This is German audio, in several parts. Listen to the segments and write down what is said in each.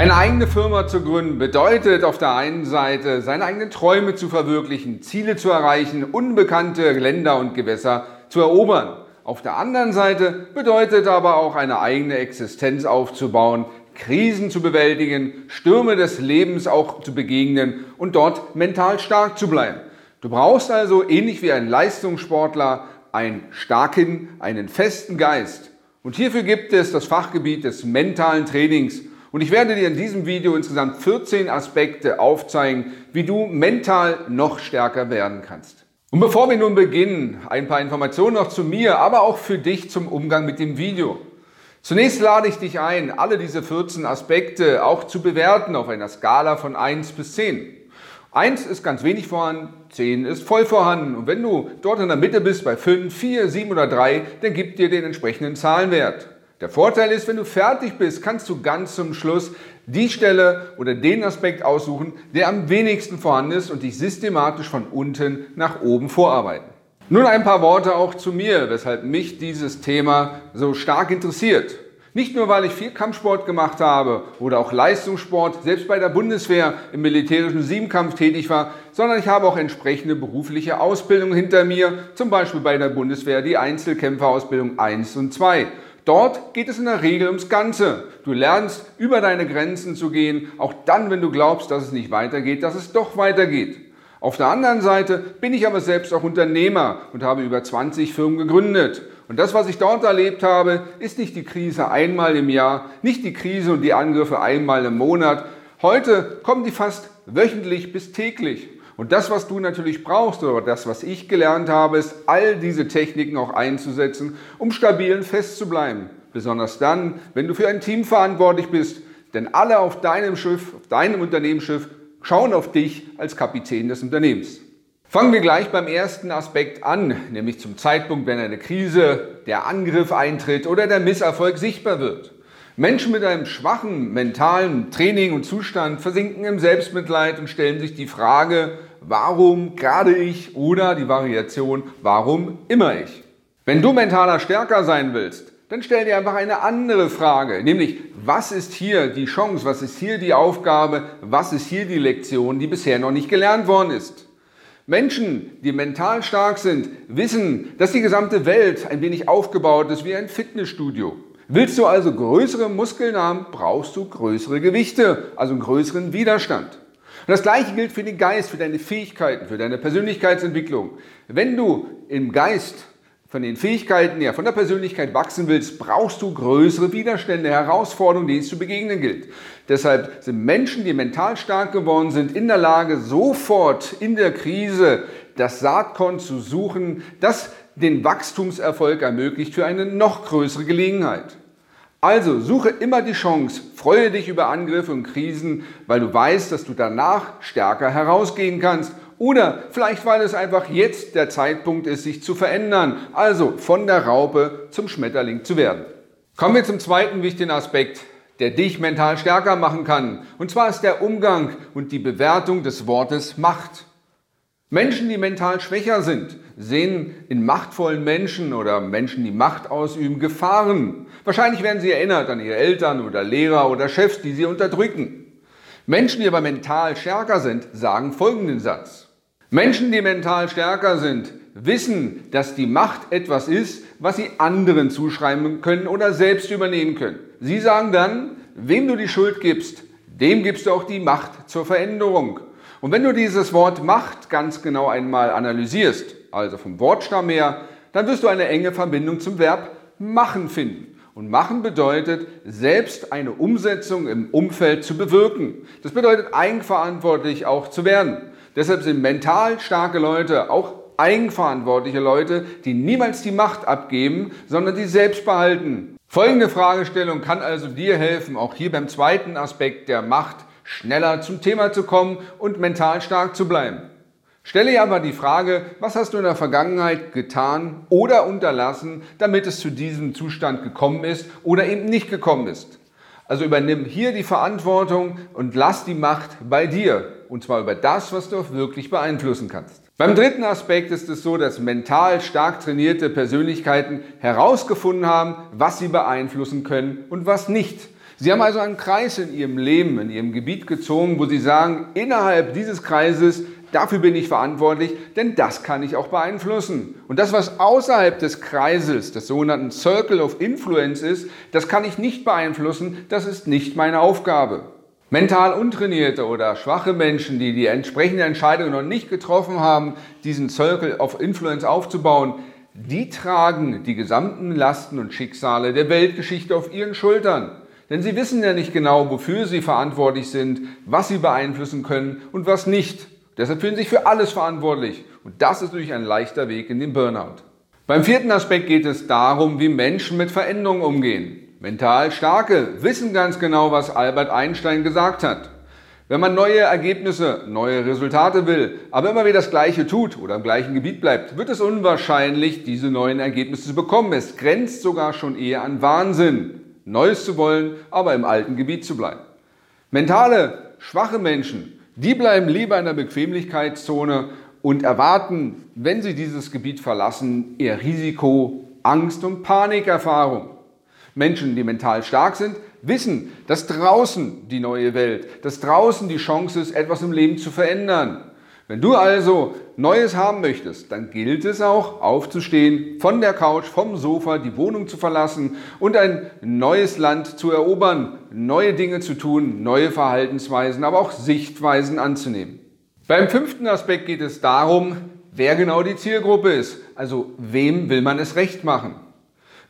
Eine eigene Firma zu gründen bedeutet auf der einen Seite, seine eigenen Träume zu verwirklichen, Ziele zu erreichen, unbekannte Länder und Gewässer zu erobern. Auf der anderen Seite bedeutet aber auch eine eigene Existenz aufzubauen, Krisen zu bewältigen, Stürme des Lebens auch zu begegnen und dort mental stark zu bleiben. Du brauchst also ähnlich wie ein Leistungssportler einen starken, einen festen Geist. Und hierfür gibt es das Fachgebiet des mentalen Trainings und ich werde dir in diesem Video insgesamt 14 Aspekte aufzeigen, wie du mental noch stärker werden kannst. Und bevor wir nun beginnen, ein paar Informationen noch zu mir, aber auch für dich zum Umgang mit dem Video. Zunächst lade ich dich ein, alle diese 14 Aspekte auch zu bewerten auf einer Skala von 1 bis 10. 1 ist ganz wenig vorhanden, 10 ist voll vorhanden. Und wenn du dort in der Mitte bist bei 5, 4, 7 oder 3, dann gib dir den entsprechenden Zahlenwert. Der Vorteil ist, wenn du fertig bist, kannst du ganz zum Schluss die Stelle oder den Aspekt aussuchen, der am wenigsten vorhanden ist und dich systematisch von unten nach oben vorarbeiten. Nun ein paar Worte auch zu mir, weshalb mich dieses Thema so stark interessiert. Nicht nur, weil ich viel Kampfsport gemacht habe oder auch Leistungssport, selbst bei der Bundeswehr im militärischen Siebenkampf tätig war, sondern ich habe auch entsprechende berufliche Ausbildung hinter mir, zum Beispiel bei der Bundeswehr die Einzelkämpferausbildung 1 und 2. Dort geht es in der Regel ums Ganze. Du lernst über deine Grenzen zu gehen, auch dann, wenn du glaubst, dass es nicht weitergeht, dass es doch weitergeht. Auf der anderen Seite bin ich aber selbst auch Unternehmer und habe über 20 Firmen gegründet. Und das, was ich dort erlebt habe, ist nicht die Krise einmal im Jahr, nicht die Krise und die Angriffe einmal im Monat. Heute kommen die fast wöchentlich bis täglich. Und das, was du natürlich brauchst oder das, was ich gelernt habe, ist, all diese Techniken auch einzusetzen, um stabil und fest zu bleiben. Besonders dann, wenn du für ein Team verantwortlich bist. Denn alle auf deinem Schiff, auf deinem Unternehmensschiff, schauen auf dich als Kapitän des Unternehmens. Fangen wir gleich beim ersten Aspekt an, nämlich zum Zeitpunkt, wenn eine Krise, der Angriff eintritt oder der Misserfolg sichtbar wird. Menschen mit einem schwachen mentalen Training und Zustand versinken im Selbstmitleid und stellen sich die Frage, warum gerade ich oder die Variation, warum immer ich. Wenn du mentaler stärker sein willst, dann stell dir einfach eine andere Frage, nämlich was ist hier die Chance, was ist hier die Aufgabe, was ist hier die Lektion, die bisher noch nicht gelernt worden ist. Menschen, die mental stark sind, wissen, dass die gesamte Welt ein wenig aufgebaut ist wie ein Fitnessstudio. Willst du also größere Muskeln haben, brauchst du größere Gewichte, also einen größeren Widerstand. Und das gleiche gilt für den Geist, für deine Fähigkeiten, für deine Persönlichkeitsentwicklung. Wenn du im Geist von den Fähigkeiten her, von der Persönlichkeit wachsen willst, brauchst du größere Widerstände, Herausforderungen, denen es zu begegnen gilt. Deshalb sind Menschen, die mental stark geworden sind, in der Lage, sofort in der Krise das Saatkorn zu suchen, das den Wachstumserfolg ermöglicht für eine noch größere Gelegenheit. Also suche immer die Chance, freue dich über Angriffe und Krisen, weil du weißt, dass du danach stärker herausgehen kannst. Oder vielleicht, weil es einfach jetzt der Zeitpunkt ist, sich zu verändern, also von der Raupe zum Schmetterling zu werden. Kommen wir zum zweiten wichtigen Aspekt, der dich mental stärker machen kann. Und zwar ist der Umgang und die Bewertung des Wortes Macht. Menschen, die mental schwächer sind, sehen in machtvollen Menschen oder Menschen, die Macht ausüben, Gefahren. Wahrscheinlich werden sie erinnert an ihre Eltern oder Lehrer oder Chefs, die sie unterdrücken. Menschen, die aber mental stärker sind, sagen folgenden Satz. Menschen, die mental stärker sind, wissen, dass die Macht etwas ist, was sie anderen zuschreiben können oder selbst übernehmen können. Sie sagen dann, wem du die Schuld gibst, dem gibst du auch die Macht zur Veränderung. Und wenn du dieses Wort Macht ganz genau einmal analysierst, also vom Wortstamm her, dann wirst du eine enge Verbindung zum Verb machen finden. Und machen bedeutet, selbst eine Umsetzung im Umfeld zu bewirken. Das bedeutet, eigenverantwortlich auch zu werden. Deshalb sind mental starke Leute auch eigenverantwortliche Leute, die niemals die Macht abgeben, sondern die selbst behalten. Folgende Fragestellung kann also dir helfen, auch hier beim zweiten Aspekt der Macht schneller zum Thema zu kommen und mental stark zu bleiben. Stelle dir aber die Frage, was hast du in der Vergangenheit getan oder unterlassen, damit es zu diesem Zustand gekommen ist oder eben nicht gekommen ist. Also übernimm hier die Verantwortung und lass die Macht bei dir. Und zwar über das, was du auch wirklich beeinflussen kannst. Beim dritten Aspekt ist es so, dass mental stark trainierte Persönlichkeiten herausgefunden haben, was sie beeinflussen können und was nicht. Sie haben also einen Kreis in ihrem Leben, in ihrem Gebiet gezogen, wo sie sagen, innerhalb dieses Kreises Dafür bin ich verantwortlich, denn das kann ich auch beeinflussen. Und das, was außerhalb des Kreises, des sogenannten Circle of Influence ist, das kann ich nicht beeinflussen, das ist nicht meine Aufgabe. Mental untrainierte oder schwache Menschen, die die entsprechende Entscheidung noch nicht getroffen haben, diesen Circle of Influence aufzubauen, die tragen die gesamten Lasten und Schicksale der Weltgeschichte auf ihren Schultern. Denn sie wissen ja nicht genau, wofür sie verantwortlich sind, was sie beeinflussen können und was nicht. Deshalb fühlen sie sich für alles verantwortlich. Und das ist natürlich ein leichter Weg in den Burnout. Beim vierten Aspekt geht es darum, wie Menschen mit Veränderungen umgehen. Mental Starke wissen ganz genau, was Albert Einstein gesagt hat. Wenn man neue Ergebnisse, neue Resultate will, aber immer wieder das Gleiche tut oder im gleichen Gebiet bleibt, wird es unwahrscheinlich, diese neuen Ergebnisse zu bekommen. Es grenzt sogar schon eher an Wahnsinn, Neues zu wollen, aber im alten Gebiet zu bleiben. Mentale, schwache Menschen die bleiben lieber in der Bequemlichkeitszone und erwarten, wenn sie dieses Gebiet verlassen, eher Risiko, Angst und Panikerfahrung. Menschen, die mental stark sind, wissen, dass draußen die neue Welt, dass draußen die Chance ist, etwas im Leben zu verändern. Wenn du also Neues haben möchtest, dann gilt es auch aufzustehen, von der Couch, vom Sofa die Wohnung zu verlassen und ein neues Land zu erobern, neue Dinge zu tun, neue Verhaltensweisen, aber auch Sichtweisen anzunehmen. Beim fünften Aspekt geht es darum, wer genau die Zielgruppe ist, also wem will man es recht machen.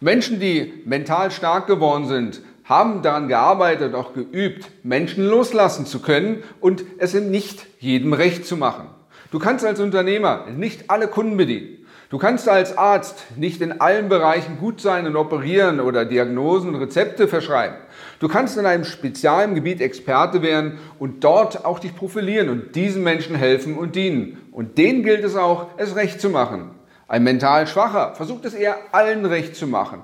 Menschen, die mental stark geworden sind, haben daran gearbeitet, auch geübt, Menschen loslassen zu können und es in nicht jedem recht zu machen. Du kannst als Unternehmer nicht alle Kunden bedienen. Du kannst als Arzt nicht in allen Bereichen gut sein und operieren oder Diagnosen und Rezepte verschreiben. Du kannst in einem speziellen Gebiet Experte werden und dort auch dich profilieren und diesen Menschen helfen und dienen. Und denen gilt es auch, es recht zu machen. Ein mental Schwacher versucht es eher allen recht zu machen.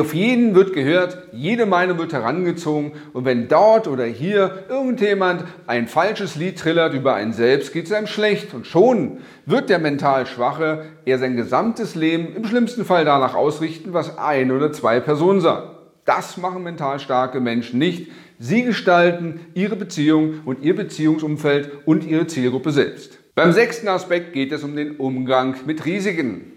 Auf jeden wird gehört, jede Meinung wird herangezogen und wenn dort oder hier irgendjemand ein falsches Lied trillert über einen selbst, geht es einem schlecht und schon wird der mental Schwache eher sein gesamtes Leben im schlimmsten Fall danach ausrichten, was ein oder zwei Personen sagen. Das machen mental starke Menschen nicht. Sie gestalten ihre Beziehung und ihr Beziehungsumfeld und ihre Zielgruppe selbst. Beim sechsten Aspekt geht es um den Umgang mit Risiken.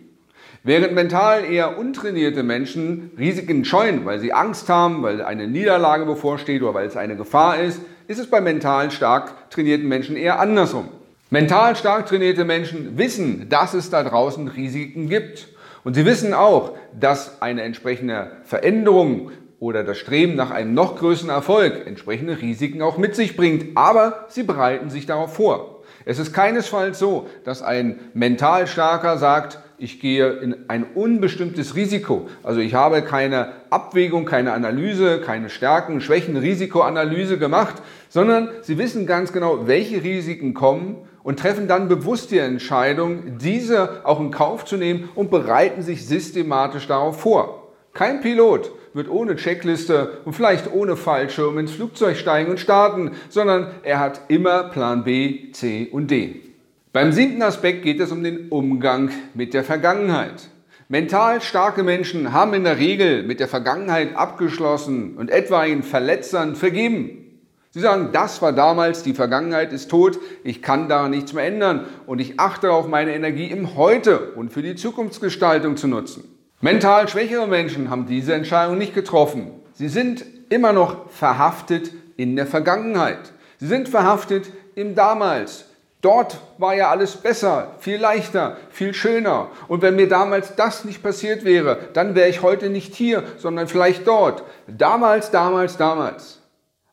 Während mental eher untrainierte Menschen Risiken scheuen, weil sie Angst haben, weil eine Niederlage bevorsteht oder weil es eine Gefahr ist, ist es bei mental stark trainierten Menschen eher andersrum. Mental stark trainierte Menschen wissen, dass es da draußen Risiken gibt. Und sie wissen auch, dass eine entsprechende Veränderung oder das Streben nach einem noch größeren Erfolg entsprechende Risiken auch mit sich bringt. Aber sie bereiten sich darauf vor. Es ist keinesfalls so, dass ein mental starker sagt, ich gehe in ein unbestimmtes Risiko. Also ich habe keine Abwägung, keine Analyse, keine Stärken, Schwächen, Risikoanalyse gemacht, sondern Sie wissen ganz genau, welche Risiken kommen und treffen dann bewusst die Entscheidung, diese auch in Kauf zu nehmen und bereiten sich systematisch darauf vor. Kein Pilot wird ohne Checkliste und vielleicht ohne Fallschirm ins Flugzeug steigen und starten, sondern er hat immer Plan B, C und D. Beim siebten Aspekt geht es um den Umgang mit der Vergangenheit. Mental starke Menschen haben in der Regel mit der Vergangenheit abgeschlossen und etwaigen Verletzern vergeben. Sie sagen, das war damals, die Vergangenheit ist tot, ich kann daran nichts mehr ändern und ich achte darauf, meine Energie im Heute und für die Zukunftsgestaltung zu nutzen. Mental schwächere Menschen haben diese Entscheidung nicht getroffen. Sie sind immer noch verhaftet in der Vergangenheit. Sie sind verhaftet im Damals. Dort war ja alles besser, viel leichter, viel schöner. Und wenn mir damals das nicht passiert wäre, dann wäre ich heute nicht hier, sondern vielleicht dort. Damals, damals, damals.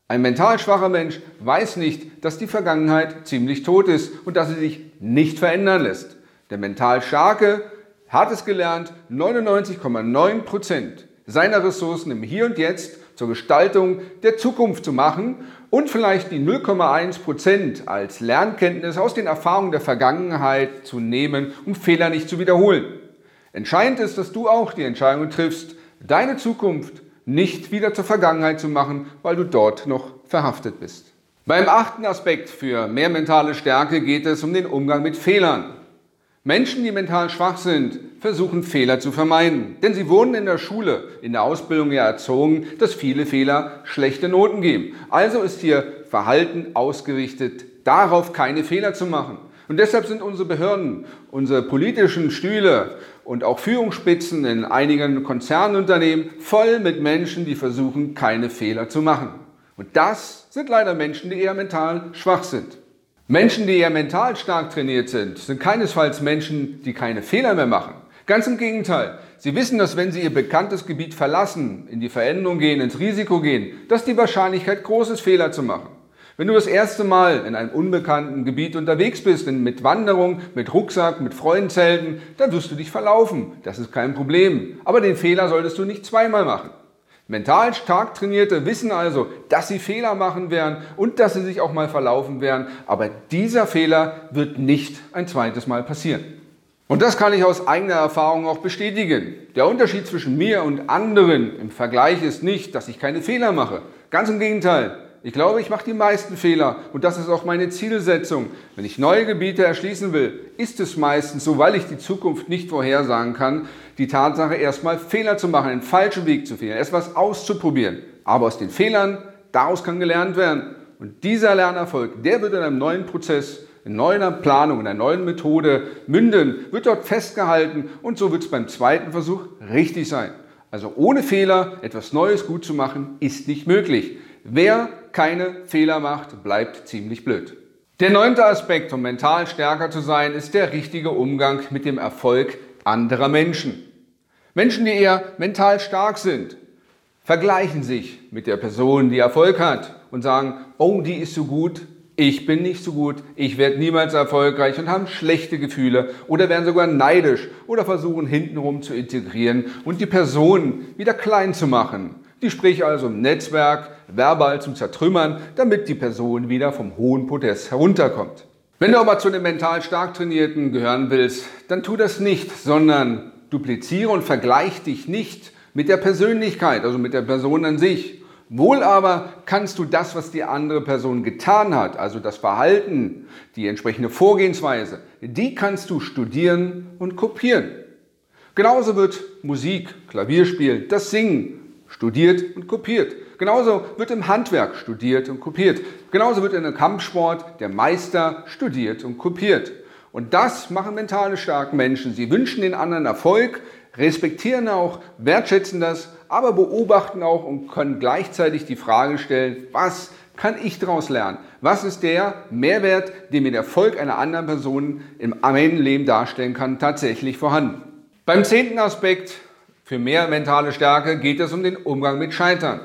Ein mental schwacher Mensch weiß nicht, dass die Vergangenheit ziemlich tot ist und dass sie sich nicht verändern lässt. Der mental Starke hat es gelernt, 99,9 Prozent seiner Ressourcen im Hier und Jetzt zur Gestaltung der Zukunft zu machen und vielleicht die 0,1 Prozent als Lernkenntnis aus den Erfahrungen der Vergangenheit zu nehmen, um Fehler nicht zu wiederholen. Entscheidend ist, dass du auch die Entscheidung triffst, deine Zukunft nicht wieder zur Vergangenheit zu machen, weil du dort noch verhaftet bist. Beim achten Aspekt für mehr mentale Stärke geht es um den Umgang mit Fehlern. Menschen, die mental schwach sind, versuchen Fehler zu vermeiden. Denn sie wurden in der Schule, in der Ausbildung ja erzogen, dass viele Fehler schlechte Noten geben. Also ist ihr Verhalten ausgerichtet, darauf keine Fehler zu machen. Und deshalb sind unsere Behörden, unsere politischen Stühle und auch Führungsspitzen in einigen Konzernunternehmen voll mit Menschen, die versuchen, keine Fehler zu machen. Und das sind leider Menschen, die eher mental schwach sind. Menschen, die eher mental stark trainiert sind, sind keinesfalls Menschen, die keine Fehler mehr machen. Ganz im Gegenteil. Sie wissen, dass wenn sie ihr bekanntes Gebiet verlassen, in die Veränderung gehen, ins Risiko gehen, dass die Wahrscheinlichkeit groß ist, Fehler zu machen. Wenn du das erste Mal in einem unbekannten Gebiet unterwegs bist, mit Wanderung, mit Rucksack, mit Freundenzelten, dann wirst du dich verlaufen. Das ist kein Problem. Aber den Fehler solltest du nicht zweimal machen. Mental stark Trainierte wissen also, dass sie Fehler machen werden und dass sie sich auch mal verlaufen werden, aber dieser Fehler wird nicht ein zweites Mal passieren. Und das kann ich aus eigener Erfahrung auch bestätigen. Der Unterschied zwischen mir und anderen im Vergleich ist nicht, dass ich keine Fehler mache. Ganz im Gegenteil. Ich glaube, ich mache die meisten Fehler und das ist auch meine Zielsetzung. Wenn ich neue Gebiete erschließen will, ist es meistens so, weil ich die Zukunft nicht vorhersagen kann, die Tatsache erstmal Fehler zu machen, einen falschen Weg zu wählen, erst was auszuprobieren. Aber aus den Fehlern, daraus kann gelernt werden. Und dieser Lernerfolg, der wird in einem neuen Prozess, in neuer Planung, in einer neuen Methode münden, wird dort festgehalten und so wird es beim zweiten Versuch richtig sein. Also ohne Fehler etwas Neues gut zu machen, ist nicht möglich. Wer keine Fehler macht, bleibt ziemlich blöd. Der neunte Aspekt, um mental stärker zu sein, ist der richtige Umgang mit dem Erfolg anderer Menschen. Menschen, die eher mental stark sind, vergleichen sich mit der Person, die Erfolg hat und sagen, oh, die ist so gut, ich bin nicht so gut, ich werde niemals erfolgreich und haben schlechte Gefühle oder werden sogar neidisch oder versuchen hintenrum zu integrieren und die Person wieder klein zu machen die sprich also im Netzwerk verbal zum Zertrümmern, damit die Person wieder vom hohen Podest herunterkommt. Wenn du aber zu den mental stark Trainierten gehören willst, dann tu das nicht, sondern dupliziere und vergleich dich nicht mit der Persönlichkeit, also mit der Person an sich. Wohl aber kannst du das, was die andere Person getan hat, also das Verhalten, die entsprechende Vorgehensweise, die kannst du studieren und kopieren. Genauso wird Musik, Klavierspiel, das Singen, studiert und kopiert. Genauso wird im Handwerk studiert und kopiert. Genauso wird in der Kampfsport der Meister studiert und kopiert. Und das machen mentale starke Menschen. Sie wünschen den anderen Erfolg, respektieren auch, wertschätzen das, aber beobachten auch und können gleichzeitig die Frage stellen, was kann ich daraus lernen? Was ist der Mehrwert, den mir der Erfolg einer anderen Person im eigenen Leben darstellen kann, tatsächlich vorhanden? Beim zehnten Aspekt für mehr mentale Stärke geht es um den Umgang mit Scheitern.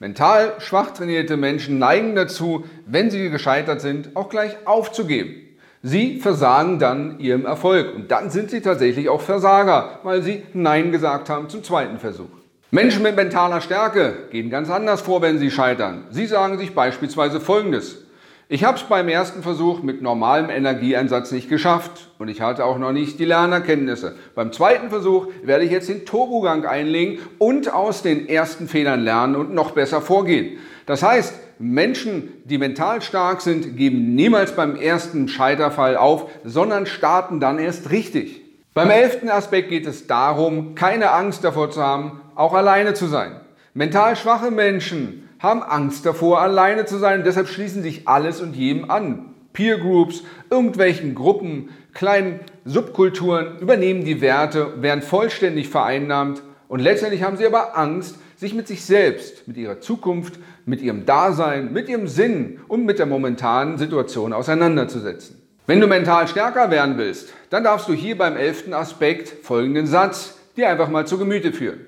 Mental schwach trainierte Menschen neigen dazu, wenn sie gescheitert sind, auch gleich aufzugeben. Sie versagen dann ihrem Erfolg und dann sind sie tatsächlich auch Versager, weil sie Nein gesagt haben zum zweiten Versuch. Menschen mit mentaler Stärke gehen ganz anders vor, wenn sie scheitern. Sie sagen sich beispielsweise Folgendes. Ich habe es beim ersten Versuch mit normalem Energieeinsatz nicht geschafft und ich hatte auch noch nicht die Lernerkenntnisse. Beim zweiten Versuch werde ich jetzt den Turbogang einlegen und aus den ersten Fehlern lernen und noch besser vorgehen. Das heißt, Menschen, die mental stark sind, geben niemals beim ersten Scheiterfall auf, sondern starten dann erst richtig. Beim elften Aspekt geht es darum, keine Angst davor zu haben, auch alleine zu sein. Mental schwache Menschen haben Angst davor, alleine zu sein deshalb schließen sich alles und jedem an. Peer Groups, irgendwelchen Gruppen, kleinen Subkulturen übernehmen die Werte, werden vollständig vereinnahmt und letztendlich haben sie aber Angst, sich mit sich selbst, mit ihrer Zukunft, mit ihrem Dasein, mit ihrem Sinn und mit der momentanen Situation auseinanderzusetzen. Wenn du mental stärker werden willst, dann darfst du hier beim elften Aspekt folgenden Satz dir einfach mal zu Gemüte führen.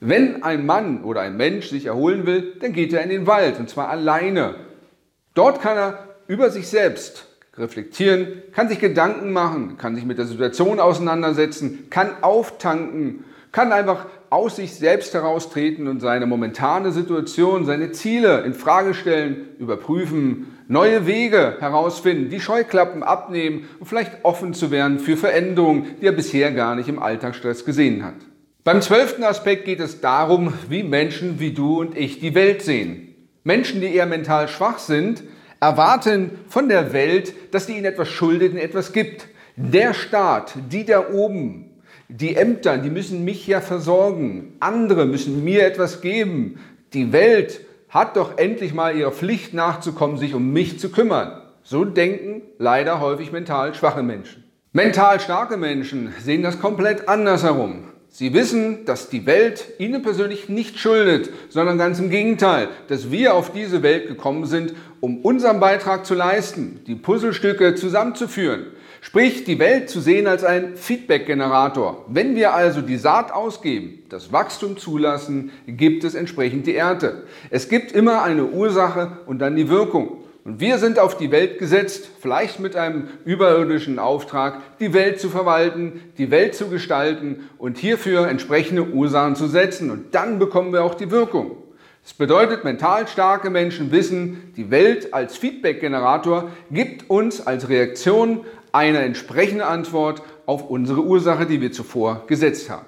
Wenn ein Mann oder ein Mensch sich erholen will, dann geht er in den Wald und zwar alleine. Dort kann er über sich selbst reflektieren, kann sich Gedanken machen, kann sich mit der Situation auseinandersetzen, kann auftanken kann einfach aus sich selbst heraustreten und seine momentane Situation, seine Ziele in Frage stellen, überprüfen, neue Wege herausfinden, die Scheuklappen abnehmen und vielleicht offen zu werden für Veränderungen, die er bisher gar nicht im Alltagsstress gesehen hat. Beim zwölften Aspekt geht es darum, wie Menschen wie du und ich die Welt sehen. Menschen, die eher mental schwach sind, erwarten von der Welt, dass sie ihnen etwas schuldet und etwas gibt. Der Staat, die da oben, die Ämter, die müssen mich ja versorgen. Andere müssen mir etwas geben. Die Welt hat doch endlich mal ihrer Pflicht nachzukommen, sich um mich zu kümmern. So denken leider häufig mental schwache Menschen. Mental starke Menschen sehen das komplett anders herum. Sie wissen, dass die Welt ihnen persönlich nicht schuldet, sondern ganz im Gegenteil, dass wir auf diese Welt gekommen sind, um unseren Beitrag zu leisten, die Puzzlestücke zusammenzuführen. Sprich, die Welt zu sehen als ein Feedback-Generator. Wenn wir also die Saat ausgeben, das Wachstum zulassen, gibt es entsprechend die Ernte. Es gibt immer eine Ursache und dann die Wirkung. Und wir sind auf die Welt gesetzt, vielleicht mit einem überirdischen Auftrag, die Welt zu verwalten, die Welt zu gestalten und hierfür entsprechende Ursachen zu setzen. Und dann bekommen wir auch die Wirkung. Das bedeutet, mental starke Menschen wissen, die Welt als Feedback-Generator gibt uns als Reaktion eine entsprechende Antwort auf unsere Ursache, die wir zuvor gesetzt haben.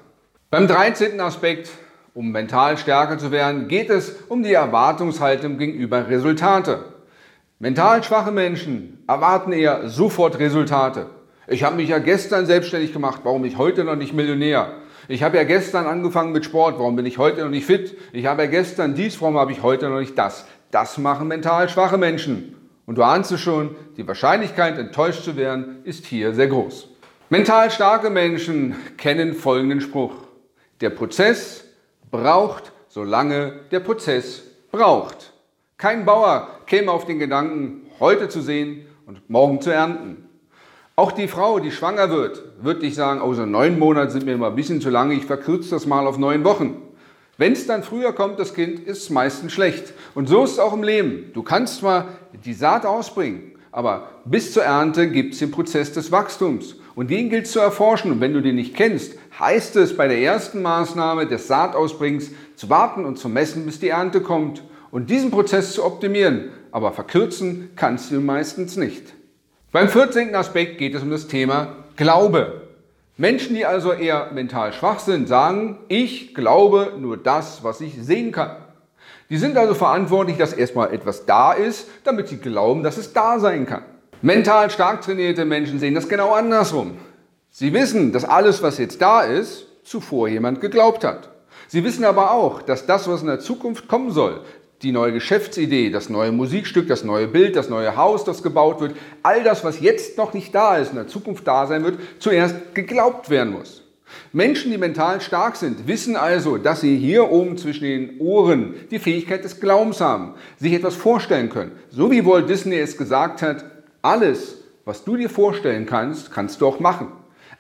Beim 13. Aspekt, um mental stärker zu werden, geht es um die Erwartungshaltung gegenüber Resultate. Mental schwache Menschen erwarten eher sofort Resultate. Ich habe mich ja gestern selbstständig gemacht, warum bin ich heute noch nicht Millionär? Ich habe ja gestern angefangen mit Sport, warum bin ich heute noch nicht fit? Ich habe ja gestern dies, warum habe ich heute noch nicht das? Das machen mental schwache Menschen. Und du ahnst es schon, die Wahrscheinlichkeit, enttäuscht zu werden, ist hier sehr groß. Mental starke Menschen kennen folgenden Spruch. Der Prozess braucht, solange der Prozess braucht. Kein Bauer käme auf den Gedanken, heute zu sehen und morgen zu ernten. Auch die Frau, die schwanger wird, wird nicht sagen, oh, so neun Monate sind mir immer ein bisschen zu lange, ich verkürze das mal auf neun Wochen. Wenn es dann früher kommt, das Kind, ist es meistens schlecht. Und so ist es auch im Leben. Du kannst zwar die Saat ausbringen, aber bis zur Ernte gibt es den Prozess des Wachstums. Und den gilt es zu erforschen. Und wenn du den nicht kennst, heißt es bei der ersten Maßnahme des Saatausbringens zu warten und zu messen, bis die Ernte kommt und diesen Prozess zu optimieren. Aber verkürzen kannst du meistens nicht. Beim 14. Aspekt geht es um das Thema Glaube. Menschen, die also eher mental schwach sind, sagen, ich glaube nur das, was ich sehen kann. Die sind also verantwortlich, dass erstmal etwas da ist, damit sie glauben, dass es da sein kann. Mental stark trainierte Menschen sehen das genau andersrum. Sie wissen, dass alles, was jetzt da ist, zuvor jemand geglaubt hat. Sie wissen aber auch, dass das, was in der Zukunft kommen soll, die neue Geschäftsidee, das neue Musikstück, das neue Bild, das neue Haus, das gebaut wird, all das, was jetzt noch nicht da ist, in der Zukunft da sein wird, zuerst geglaubt werden muss. Menschen, die mental stark sind, wissen also, dass sie hier oben zwischen den Ohren die Fähigkeit des Glaubens haben, sich etwas vorstellen können. So wie Walt Disney es gesagt hat, alles, was du dir vorstellen kannst, kannst du auch machen.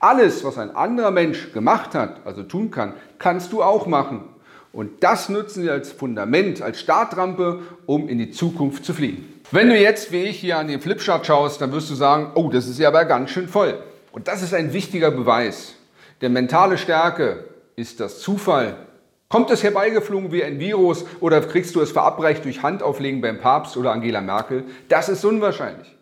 Alles, was ein anderer Mensch gemacht hat, also tun kann, kannst du auch machen. Und das nutzen sie als Fundament, als Startrampe, um in die Zukunft zu fliegen. Wenn du jetzt, wie ich, hier an den Flipchart schaust, dann wirst du sagen, oh, das ist ja aber ganz schön voll. Und das ist ein wichtiger Beweis. Denn mentale Stärke ist das Zufall. Kommt es herbeigeflogen wie ein Virus oder kriegst du es verabreicht durch Handauflegen beim Papst oder Angela Merkel? Das ist unwahrscheinlich.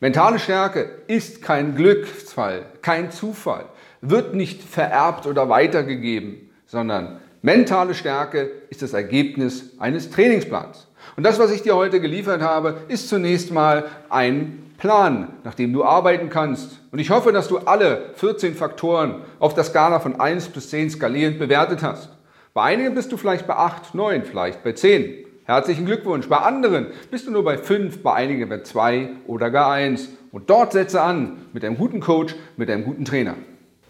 Mentale Stärke ist kein Glücksfall, kein Zufall, wird nicht vererbt oder weitergegeben, sondern Mentale Stärke ist das Ergebnis eines Trainingsplans. Und das, was ich dir heute geliefert habe, ist zunächst mal ein Plan, nach dem du arbeiten kannst. Und ich hoffe, dass du alle 14 Faktoren auf der Skala von 1 bis 10 skalierend bewertet hast. Bei einigen bist du vielleicht bei 8, 9, vielleicht bei 10. Herzlichen Glückwunsch. Bei anderen bist du nur bei 5, bei einigen bei 2 oder gar 1. Und dort setze an mit einem guten Coach, mit einem guten Trainer.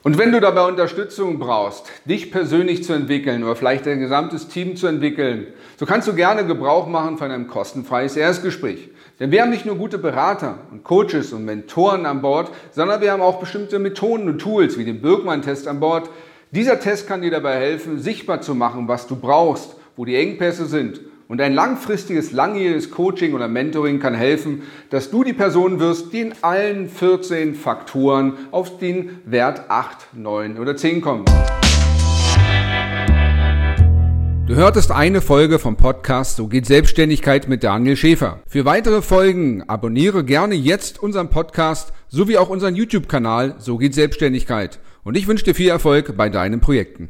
Und wenn du dabei Unterstützung brauchst, dich persönlich zu entwickeln oder vielleicht dein gesamtes Team zu entwickeln, so kannst du gerne Gebrauch machen von einem kostenfreies Erstgespräch. Denn wir haben nicht nur gute Berater und Coaches und Mentoren an Bord, sondern wir haben auch bestimmte Methoden und Tools wie den Birkmann-Test an Bord. Dieser Test kann dir dabei helfen, sichtbar zu machen, was du brauchst, wo die Engpässe sind und ein langfristiges, langjähriges Coaching oder Mentoring kann helfen, dass du die Person wirst, die in allen 14 Faktoren auf den Wert 8, 9 oder 10 kommt. Du hörtest eine Folge vom Podcast So geht Selbstständigkeit mit Daniel Schäfer. Für weitere Folgen abonniere gerne jetzt unseren Podcast sowie auch unseren YouTube-Kanal So geht Selbstständigkeit. Und ich wünsche dir viel Erfolg bei deinen Projekten.